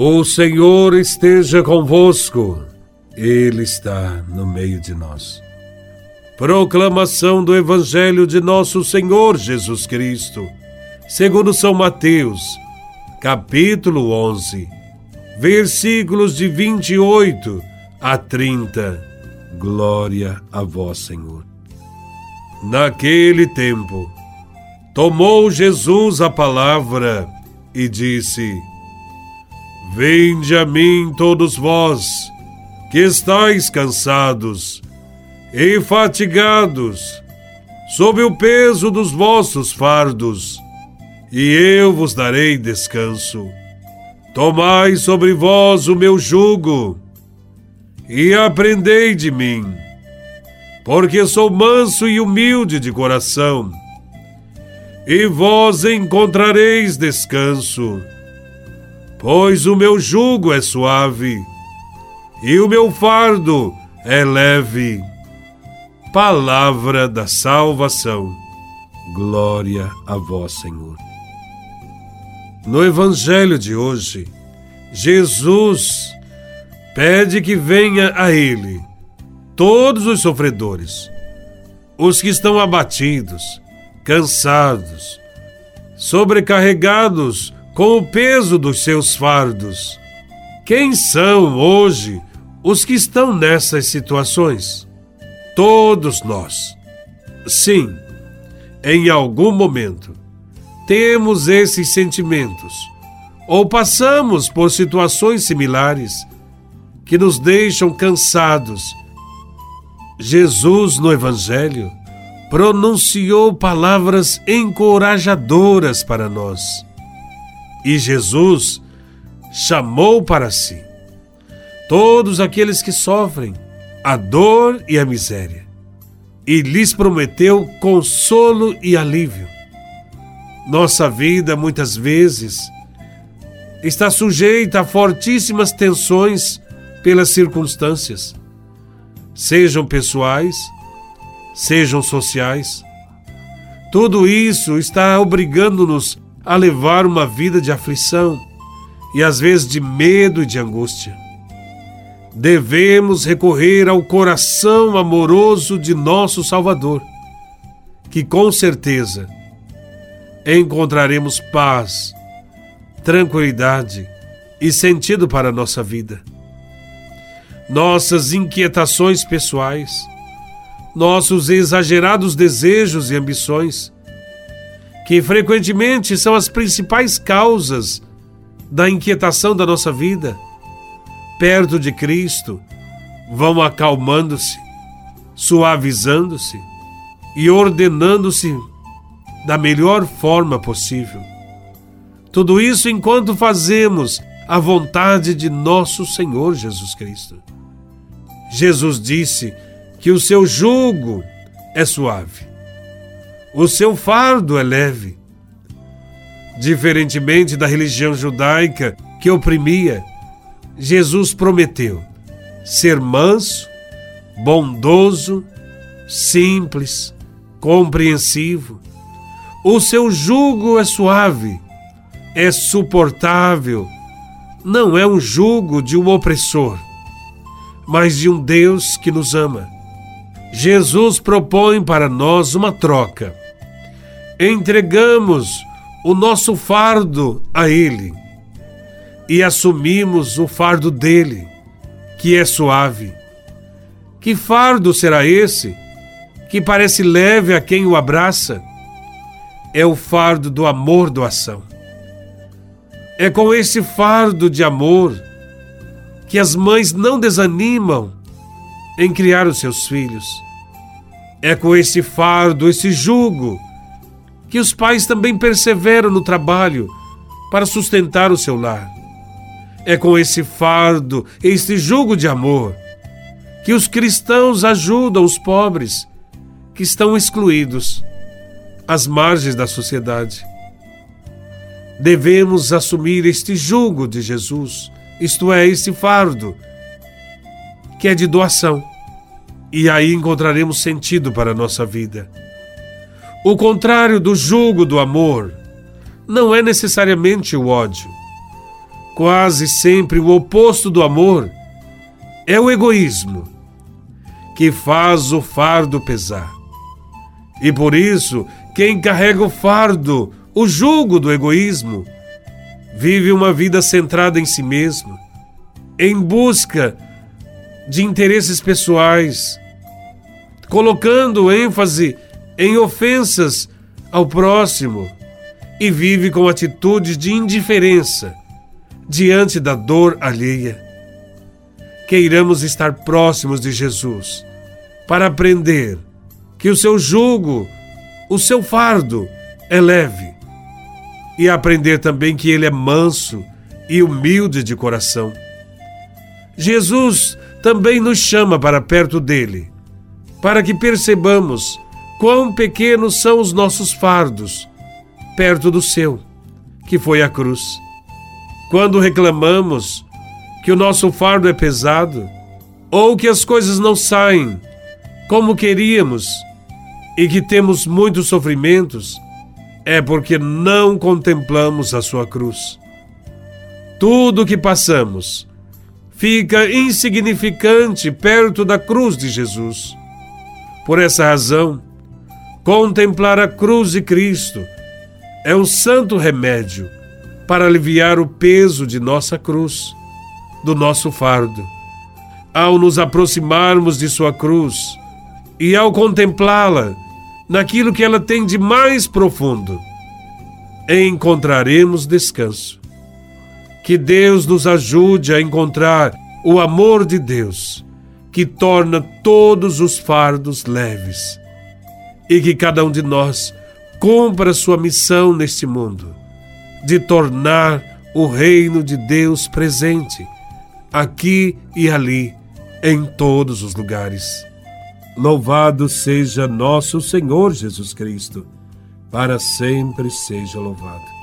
O Senhor esteja convosco, Ele está no meio de nós. Proclamação do Evangelho de Nosso Senhor Jesus Cristo, segundo São Mateus, capítulo 11, versículos de 28 a 30. Glória a Vós, Senhor. Naquele tempo, tomou Jesus a palavra e disse: Vinde a mim todos vós, que estáis cansados e fatigados, sob o peso dos vossos fardos, e eu vos darei descanso. Tomai sobre vós o meu jugo, e aprendei de mim, porque sou manso e humilde de coração, e vós encontrareis descanso pois o meu jugo é suave e o meu fardo é leve. Palavra da salvação. Glória a vós, Senhor. No Evangelho de hoje, Jesus pede que venha a Ele todos os sofredores, os que estão abatidos, cansados, sobrecarregados com o peso dos seus fardos. Quem são hoje os que estão nessas situações? Todos nós. Sim, em algum momento temos esses sentimentos ou passamos por situações similares que nos deixam cansados. Jesus, no Evangelho, pronunciou palavras encorajadoras para nós e Jesus chamou para si todos aqueles que sofrem a dor e a miséria, e lhes prometeu consolo e alívio. Nossa vida, muitas vezes, está sujeita a fortíssimas tensões pelas circunstâncias, sejam pessoais, sejam sociais. Tudo isso está obrigando-nos a levar uma vida de aflição e às vezes de medo e de angústia. Devemos recorrer ao coração amoroso de nosso Salvador, que com certeza encontraremos paz, tranquilidade e sentido para a nossa vida. Nossas inquietações pessoais, nossos exagerados desejos e ambições, que frequentemente são as principais causas da inquietação da nossa vida, perto de Cristo, vão acalmando-se, suavizando-se e ordenando-se da melhor forma possível. Tudo isso enquanto fazemos a vontade de nosso Senhor Jesus Cristo. Jesus disse que o seu jugo é suave o seu fardo é leve. Diferentemente da religião judaica que oprimia, Jesus prometeu ser manso, bondoso, simples, compreensivo. O seu jugo é suave, é suportável. Não é um jugo de um opressor, mas de um Deus que nos ama Jesus propõe para nós uma troca. Entregamos o nosso fardo a Ele e assumimos o fardo dele, que é suave. Que fardo será esse que parece leve a quem o abraça? É o fardo do amor doação. É com esse fardo de amor que as mães não desanimam em criar os seus filhos. É com esse fardo, esse jugo, que os pais também perseveram no trabalho para sustentar o seu lar. É com esse fardo, esse jugo de amor, que os cristãos ajudam os pobres que estão excluídos às margens da sociedade. Devemos assumir este jugo de Jesus, isto é, esse fardo que é de doação. E aí encontraremos sentido para a nossa vida. O contrário do jugo do amor não é necessariamente o ódio. quase sempre o oposto do amor, é o egoísmo, que faz o fardo pesar. E por isso, quem carrega o fardo, o jugo do egoísmo, vive uma vida centrada em si mesmo, em busca de interesses pessoais, colocando ênfase em ofensas ao próximo e vive com atitudes de indiferença diante da dor alheia. Queiramos estar próximos de Jesus para aprender que o seu jugo, o seu fardo é leve e aprender também que ele é manso e humilde de coração. Jesus também nos chama para perto dele, para que percebamos quão pequenos são os nossos fardos perto do seu, que foi a cruz. Quando reclamamos que o nosso fardo é pesado, ou que as coisas não saem como queríamos e que temos muitos sofrimentos, é porque não contemplamos a sua cruz. Tudo o que passamos fica insignificante perto da cruz de Jesus. Por essa razão, contemplar a cruz de Cristo é um santo remédio para aliviar o peso de nossa cruz, do nosso fardo. Ao nos aproximarmos de Sua cruz e ao contemplá-la naquilo que ela tem de mais profundo, encontraremos descanso. Que Deus nos ajude a encontrar o amor de Deus, que torna todos os fardos leves, e que cada um de nós cumpra sua missão neste mundo de tornar o reino de Deus presente, aqui e ali, em todos os lugares. Louvado seja nosso Senhor Jesus Cristo, para sempre seja louvado.